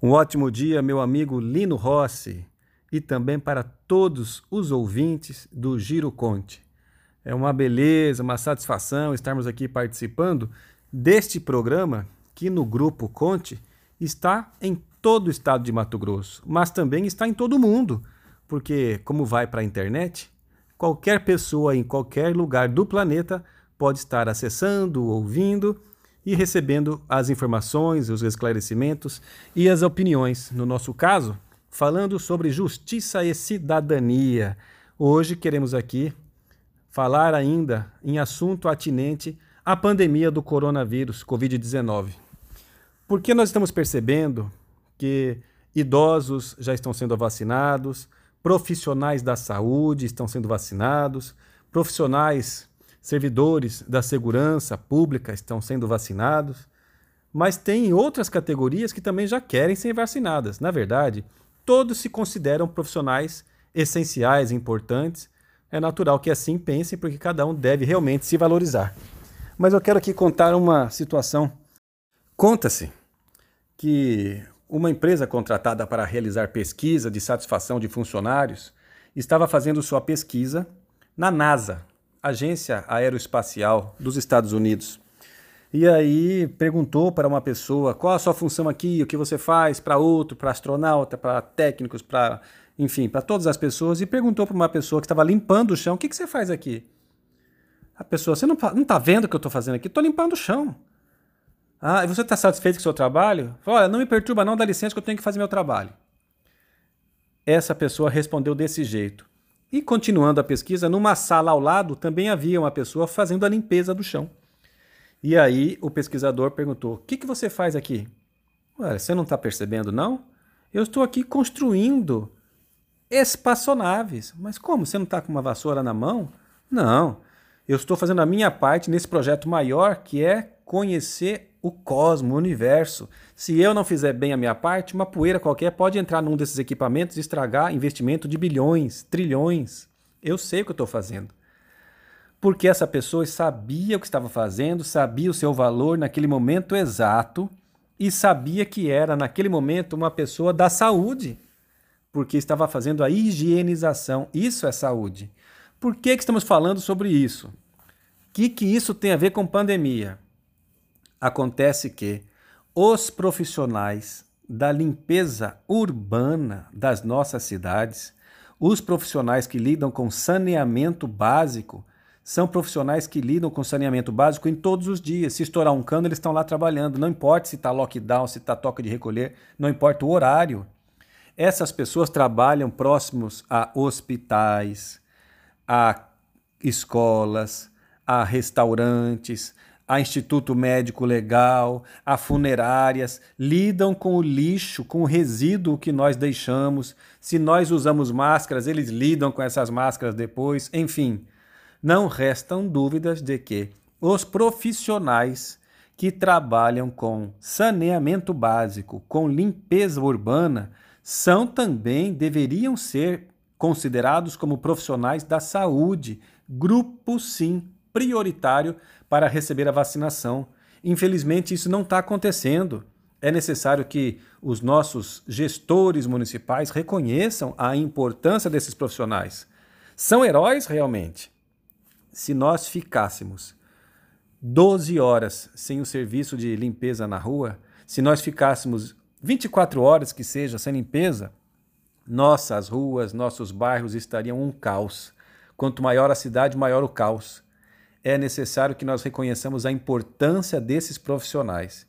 Um ótimo dia, meu amigo Lino Rossi, e também para todos os ouvintes do Giro Conte. É uma beleza, uma satisfação estarmos aqui participando deste programa que no Grupo Conte está em todo o estado de Mato Grosso, mas também está em todo o mundo, porque, como vai para a internet, qualquer pessoa em qualquer lugar do planeta pode estar acessando, ouvindo e recebendo as informações, os esclarecimentos e as opiniões. No nosso caso, falando sobre justiça e cidadania. Hoje queremos aqui falar ainda em assunto atinente à pandemia do coronavírus, Covid-19. Porque nós estamos percebendo que idosos já estão sendo vacinados, profissionais da saúde estão sendo vacinados, profissionais servidores da segurança pública estão sendo vacinados, mas tem outras categorias que também já querem ser vacinadas. Na verdade, todos se consideram profissionais essenciais, importantes. É natural que assim pensem, porque cada um deve realmente se valorizar. Mas eu quero aqui contar uma situação. Conta-se que uma empresa contratada para realizar pesquisa de satisfação de funcionários estava fazendo sua pesquisa na NASA, Agência Aeroespacial dos Estados Unidos. E aí perguntou para uma pessoa qual a sua função aqui, o que você faz para outro, para astronauta, para técnicos, para enfim, para todas as pessoas, e perguntou para uma pessoa que estava limpando o chão, o que, que você faz aqui? A pessoa, você não está vendo o que eu estou fazendo aqui? Estou limpando o chão. Ah, e você está satisfeito com o seu trabalho? Olha, não me perturba não, dá licença que eu tenho que fazer meu trabalho. Essa pessoa respondeu desse jeito. E continuando a pesquisa, numa sala ao lado também havia uma pessoa fazendo a limpeza do chão. E aí o pesquisador perguntou: O que, que você faz aqui? Ué, você não está percebendo, não? Eu estou aqui construindo espaçonaves. Mas como? Você não está com uma vassoura na mão? Não. Eu estou fazendo a minha parte nesse projeto maior que é conhecer o cosmo, o universo. Se eu não fizer bem a minha parte, uma poeira qualquer pode entrar num desses equipamentos e estragar investimento de bilhões, trilhões. Eu sei o que eu estou fazendo. Porque essa pessoa sabia o que estava fazendo, sabia o seu valor naquele momento exato e sabia que era, naquele momento, uma pessoa da saúde. Porque estava fazendo a higienização. Isso é saúde. Por que, que estamos falando sobre isso? O que, que isso tem a ver com pandemia? Acontece que os profissionais da limpeza urbana das nossas cidades, os profissionais que lidam com saneamento básico, são profissionais que lidam com saneamento básico em todos os dias. Se estourar um cano, eles estão lá trabalhando. Não importa se está lockdown, se está toca de recolher, não importa o horário. Essas pessoas trabalham próximos a hospitais, a escolas, a restaurantes, a Instituto Médico Legal, a funerárias, lidam com o lixo, com o resíduo que nós deixamos. Se nós usamos máscaras, eles lidam com essas máscaras depois. Enfim, não restam dúvidas de que os profissionais que trabalham com saneamento básico, com limpeza urbana, são também, deveriam ser considerados como profissionais da saúde, grupo sim prioritário para receber a vacinação. Infelizmente, isso não está acontecendo. É necessário que os nossos gestores municipais reconheçam a importância desses profissionais. São heróis realmente. Se nós ficássemos 12 horas sem o serviço de limpeza na rua, se nós ficássemos 24 horas que seja sem limpeza, nossas ruas, nossos bairros estariam um caos. Quanto maior a cidade, maior o caos é necessário que nós reconheçamos a importância desses profissionais.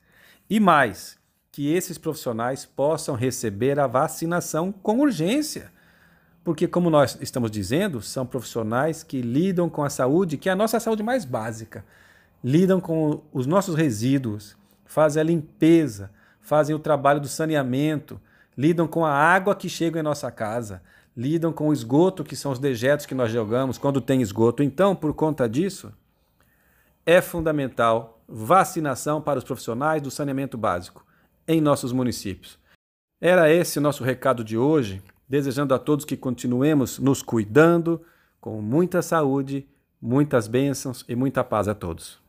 E mais, que esses profissionais possam receber a vacinação com urgência. Porque, como nós estamos dizendo, são profissionais que lidam com a saúde, que é a nossa saúde mais básica. Lidam com os nossos resíduos, fazem a limpeza, fazem o trabalho do saneamento, lidam com a água que chega em nossa casa, lidam com o esgoto, que são os dejetos que nós jogamos quando tem esgoto. Então, por conta disso, é fundamental vacinação para os profissionais do saneamento básico em nossos municípios. Era esse o nosso recado de hoje, desejando a todos que continuemos nos cuidando com muita saúde, muitas bênçãos e muita paz a todos.